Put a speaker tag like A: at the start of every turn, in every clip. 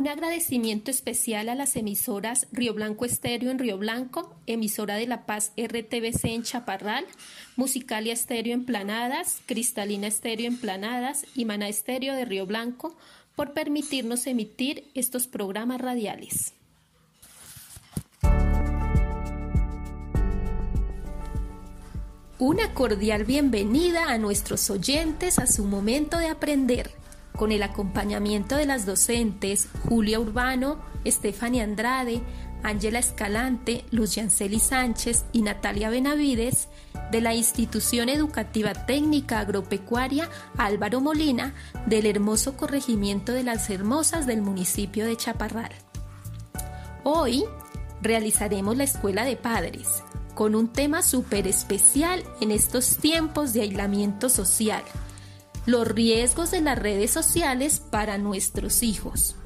A: Un agradecimiento especial a las emisoras Río Blanco Estéreo en Río Blanco, emisora de La Paz RTBC en Chaparral, Musicalia Estéreo en Planadas, Cristalina Estéreo en Planadas y Maná Estéreo de Río Blanco por permitirnos emitir estos programas radiales. Una cordial bienvenida a nuestros oyentes a su momento de aprender con el acompañamiento de las docentes Julia Urbano, Estefania Andrade, Ángela Escalante, Luz Yanceli Sánchez y Natalia Benavides, de la Institución Educativa Técnica Agropecuaria Álvaro Molina, del hermoso corregimiento de las Hermosas del municipio de Chaparral. Hoy realizaremos la Escuela de Padres, con un tema súper especial en estos tiempos de aislamiento social los riesgos de las redes sociales para nuestros hijos.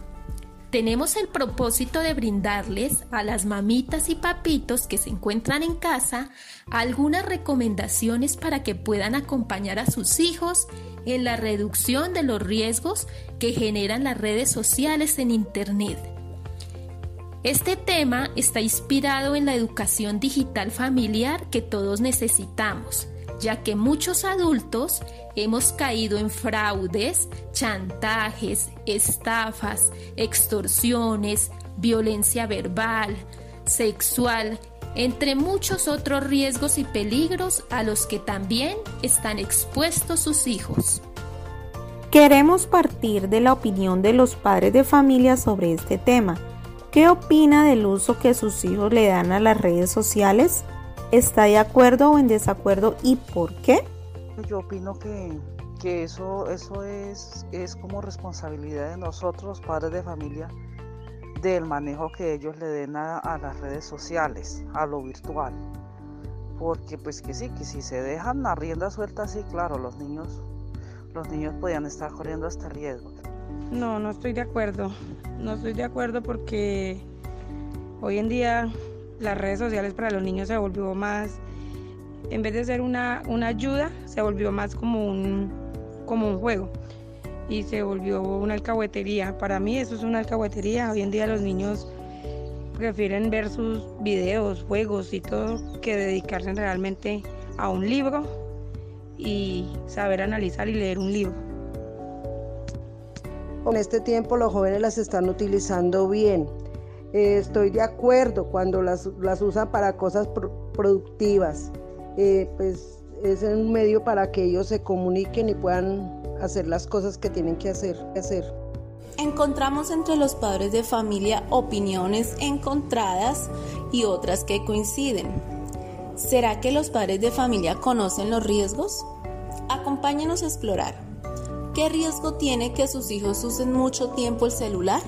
A: Tenemos el propósito de brindarles a las mamitas y papitos que se encuentran en casa algunas recomendaciones para que puedan acompañar a sus hijos en la reducción de los riesgos que generan las redes sociales en Internet. Este tema está inspirado en la educación digital familiar que todos necesitamos ya que muchos adultos hemos caído en fraudes, chantajes, estafas, extorsiones, violencia verbal, sexual, entre muchos otros riesgos y peligros a los que también están expuestos sus hijos.
B: Queremos partir de la opinión de los padres de familia sobre este tema. ¿Qué opina del uso que sus hijos le dan a las redes sociales? ¿Está de acuerdo o en desacuerdo y por qué?
C: Yo opino que, eso, eso es, es como responsabilidad de nosotros, padres de familia, del manejo que ellos le den a, las redes sociales, a lo virtual. Porque pues que sí, que si se dejan la rienda suelta, sí, claro, los niños, los niños podían estar corriendo este riesgo.
D: No, no estoy de acuerdo. No estoy de acuerdo porque hoy en día las redes sociales para los niños se volvió más, en vez de ser una, ayuda, se volvió más como un, como un juego y se volvió una alcahuetería. Para mí eso es una alcahuetería. Hoy en día los niños prefieren ver sus videos, juegos y todo que dedicarse realmente a un libro y saber analizar y leer un libro.
E: Con este tiempo los jóvenes las están utilizando bien eh, estoy de acuerdo cuando las, las usan para cosas productivas. Eh, pues es un medio para que ellos se comuniquen y puedan hacer las cosas que tienen que hacer. hacer.
F: Encontramos entre los padres de familia opiniones encontradas y otras que coinciden. ¿Será que los padres de familia conocen los riesgos? Acompáñenos a explorar. ¿Qué riesgo tiene que sus hijos usen mucho tiempo el celular?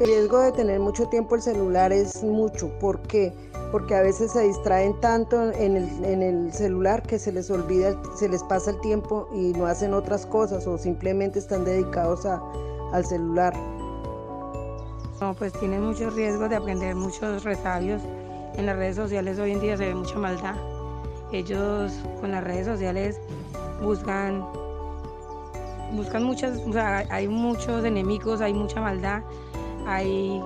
E: El riesgo de tener mucho tiempo el celular es mucho. ¿Por qué? Porque a veces se distraen tanto en el, celular que se les olvida, se les pasa el tiempo y no hacen otras cosas o simplemente están dedicados al celular.
D: No, pues tienen mucho riesgo de aprender muchos resabios. En las redes sociales hoy en día se ve mucha maldad. Ellos con las redes sociales buscan buscan muchas, o sea, hay muchos enemigos, hay mucha maldad hay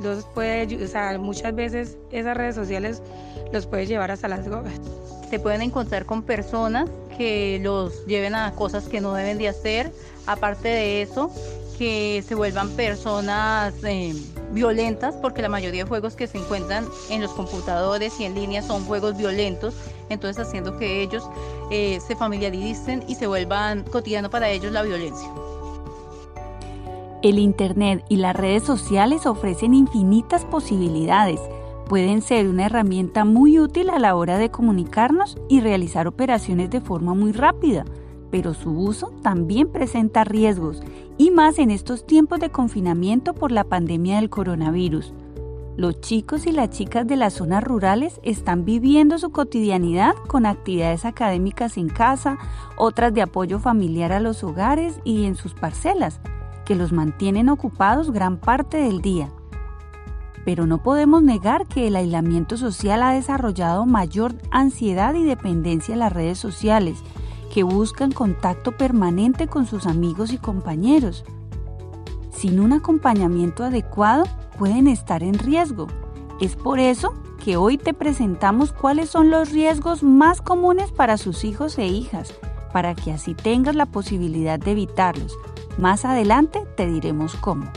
D: los puede, o muchas veces esas redes sociales los puede llevar hasta las drogas.
G: Se pueden encontrar con personas que los lleven a cosas que no deben de hacer. Aparte de eso, que se vuelvan personas eh, violentas, porque la mayoría de juegos que se encuentran en los computadores y en línea son juegos violentos, entonces haciendo que ellos eh, se familiaricen y se vuelvan cotidiano para ellos la violencia.
H: El Internet y las redes sociales ofrecen infinitas posibilidades. Pueden ser una herramienta muy útil a la hora de comunicarnos y realizar operaciones de forma muy rápida, pero su uso también presenta riesgos, y más en estos tiempos de confinamiento por la pandemia del coronavirus. Los chicos y las chicas de las zonas rurales están viviendo su cotidianidad con actividades académicas en casa, otras de apoyo familiar a los hogares y en sus parcelas, que los mantienen ocupados gran parte del día. Pero no podemos negar que el aislamiento social ha desarrollado mayor ansiedad y dependencia en las redes sociales, que buscan contacto permanente con sus amigos y compañeros. Sin un acompañamiento adecuado, pueden estar en riesgo. Es por eso que hoy te presentamos cuáles son los riesgos más comunes para sus hijos e hijas, para que así tengas la posibilidad de evitarlos. Más adelante te diremos cómo.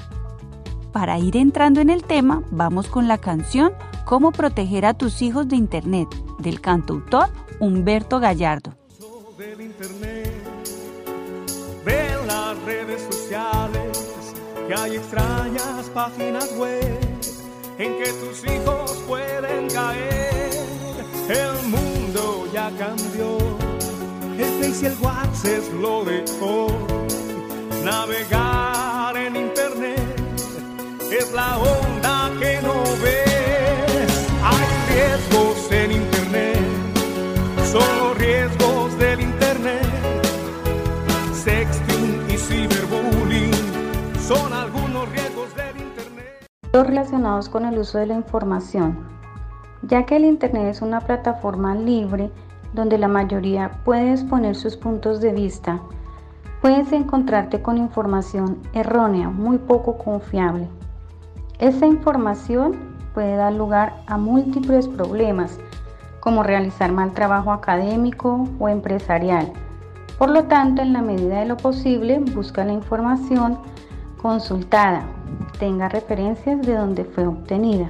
H: Para ir entrando en el tema, vamos con la canción Cómo proteger a tus hijos de Internet, del cantautor Humberto Gallardo.
I: Del internet, las redes sociales que hay extrañas páginas web en que tus hijos pueden caer. El mundo ya cambió, el Face y es lo de hoy. Navegar en internet es la onda que no ves. Hay riesgos en internet, son los riesgos del internet. Sexting y ciberbullying son algunos riesgos del Internet.
J: Los relacionados con el uso de la información, ya que el Internet es una plataforma libre donde la mayoría puede exponer sus puntos de vista, puedes encontrarte con información errónea, muy poco confiable. Esa información puede dar lugar a múltiples problemas, como realizar mal trabajo académico o empresarial. Por lo tanto, en la medida de lo posible, busca la información consultada, tenga referencias de donde fue obtenida.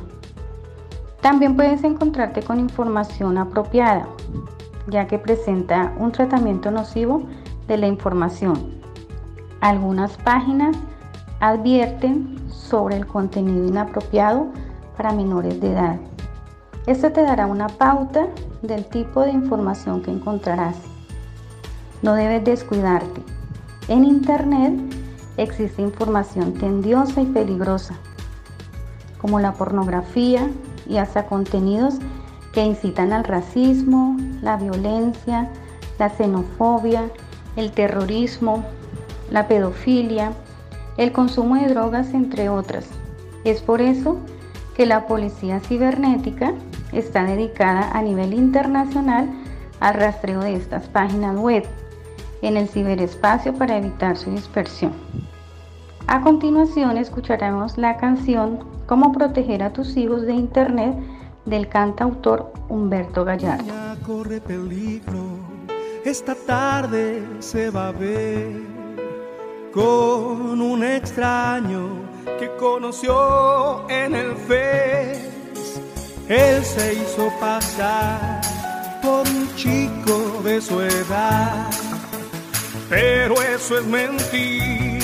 J: También puedes encontrarte con información apropiada, ya que presenta un tratamiento nocivo de la información. Algunas páginas advierten sobre el contenido inapropiado para menores de edad. Esto te dará una pauta del tipo de información que encontrarás. No debes descuidarte. En Internet existe información tendiosa y peligrosa, como la pornografía y hasta contenidos que incitan al racismo, la violencia, la xenofobia, el terrorismo, la pedofilia, el consumo de drogas, entre otras. Es por eso que la Policía Cibernética está dedicada a nivel internacional al rastreo de estas páginas web en el ciberespacio para evitar su dispersión. A continuación escucharemos la canción Cómo proteger a tus hijos de Internet del cantautor Humberto Gallardo.
I: Esta tarde se va a ver con un extraño que conoció en el Face. Él se hizo pasar por un chico de su edad, pero eso es mentira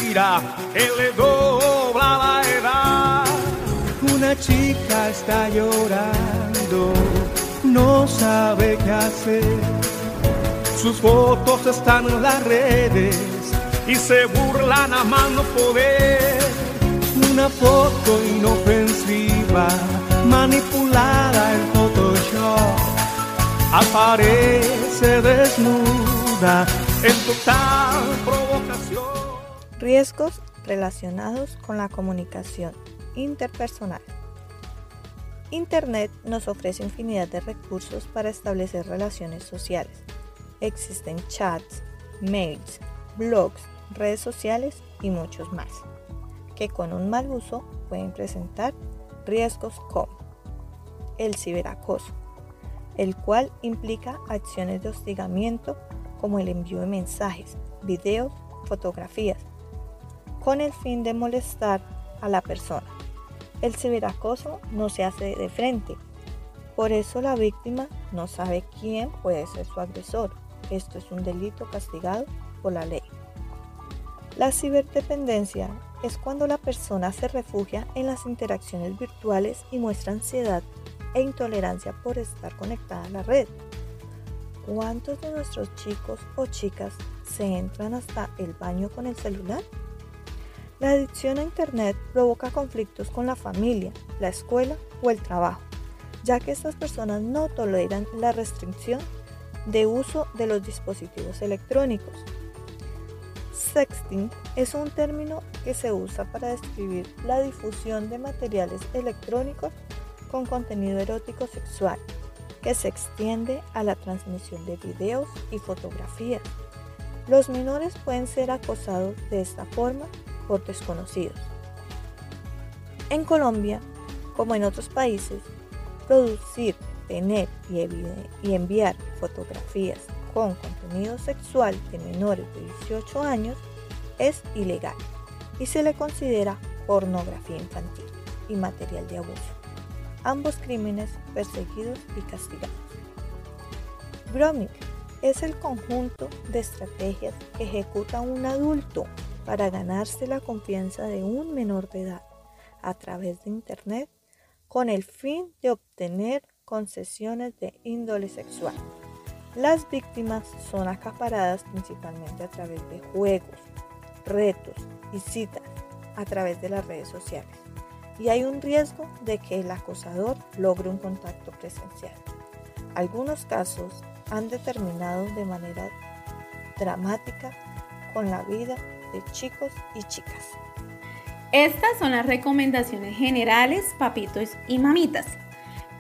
I: él le dobla la edad. Una chica está llorando, no sabe qué hacer. Sus fotos están en las redes y se burlan a mano poder. Una foto inofensiva, manipulada en Photoshop, aparece desnuda en total provocación.
K: Riesgos relacionados con la comunicación interpersonal. Internet nos ofrece infinidad de recursos para establecer relaciones sociales. Existen chats, mails, blogs, redes sociales y muchos más, que con un mal uso pueden presentar riesgos como el ciberacoso, el cual implica acciones de hostigamiento como el envío de mensajes, videos, fotografías, con el fin de molestar a la persona. El ciberacoso no se hace de frente, por eso la víctima no sabe quién puede ser su agresor. Esto es un delito castigado por la ley. La ciberdependencia es cuando la persona se refugia en las interacciones virtuales y muestra ansiedad e intolerancia por estar conectada a la red. ¿Cuántos de nuestros chicos o chicas se entran hasta el baño con el celular? La adicción a Internet provoca conflictos con la familia, la escuela o el trabajo, ya que estas personas no toleran la restricción de uso de los dispositivos electrónicos. Sexting es un término que se usa para describir la difusión de materiales electrónicos con contenido erótico sexual, que se extiende a la transmisión de videos y fotografías. Los menores pueden ser acosados de esta forma por desconocidos. En Colombia, como en otros países, producir, tener y, enviar fotografías con contenido sexual de menores de 18 años es ilegal y se le considera pornografía infantil y material de abuso. Ambos crímenes perseguidos y castigados. Grooming es el conjunto de estrategias que ejecuta un adulto para ganarse la confianza de un menor de edad a través de Internet con el fin de obtener concesiones de índole sexual. Las víctimas son acaparadas principalmente a través de juegos, retos y citas a través de las redes sociales. Y hay un riesgo de que el acosador logre un contacto presencial. Algunos casos han determinado de manera dramática con la vida de chicos y chicas.
F: Estas son las recomendaciones generales, papitos y mamitas.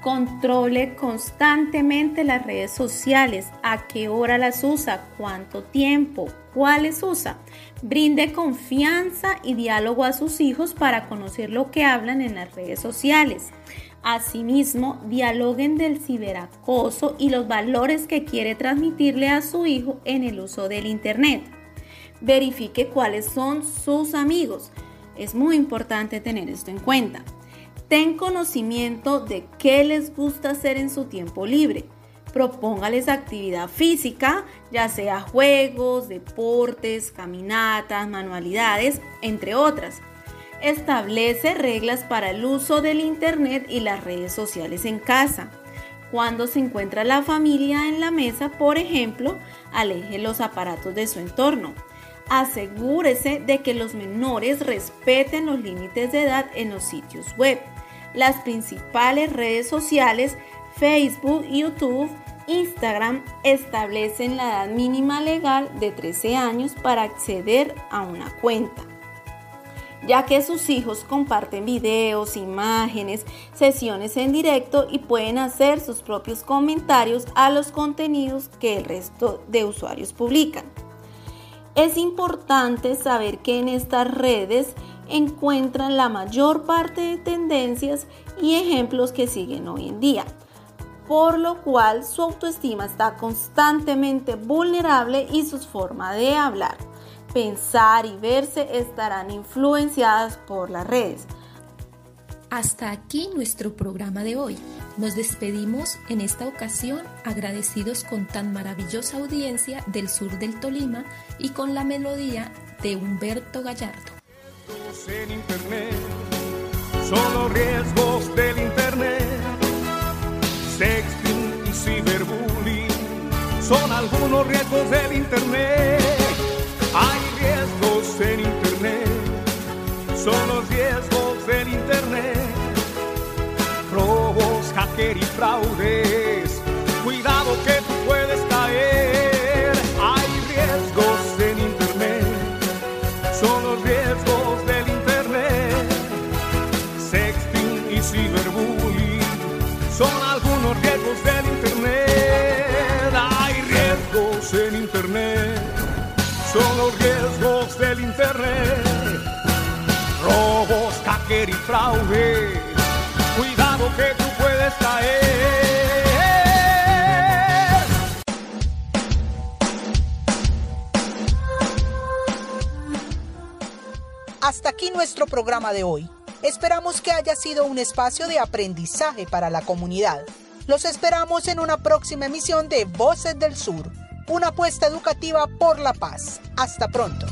F: Controle constantemente las redes sociales, a qué hora las usa, cuánto tiempo, cuáles usa. Brinde confianza y diálogo a sus hijos para conocer lo que hablan en las redes sociales. Asimismo, dialoguen del ciberacoso y los valores que quiere transmitirle a su hijo en el uso del Internet. Verifique cuáles son sus amigos. Es muy importante tener esto en cuenta. Ten conocimiento de qué les gusta hacer en su tiempo libre. Propóngales actividad física, ya sea juegos, deportes, caminatas, manualidades, entre otras establece reglas para el uso del Internet y las redes sociales en casa. Cuando se encuentra la familia en la mesa, por ejemplo, aleje los aparatos de su entorno. Asegúrese de que los menores respeten los límites de edad en los sitios web. Las principales redes sociales, Facebook, YouTube, Instagram, establecen la edad mínima legal de 13 años para acceder a una cuenta ya que sus hijos comparten videos, imágenes, sesiones en directo y pueden hacer sus propios comentarios a los contenidos que el resto de usuarios publican. Es importante saber que en estas redes encuentran la mayor parte de tendencias y ejemplos que siguen hoy en día, por lo cual su autoestima está constantemente vulnerable y su forma de hablar pensar y verse estarán influenciadas por las redes.
A: Hasta aquí nuestro programa de hoy. Nos despedimos en esta ocasión agradecidos con tan maravillosa audiencia del sur del Tolima y con la melodía de Humberto Gallardo.
I: En internet, son los riesgos del internet, sexting y ciberbullying son algunos riesgos del internet. Hay riesgos en Internet, son los riesgos del Internet. Robos, hacker y fraudes,
L: Hasta aquí nuestro programa de hoy. Esperamos que haya sido un espacio de aprendizaje para la comunidad. Los esperamos en una próxima emisión de Voces del Sur una apuesta educativa por la paz. Hasta pronto.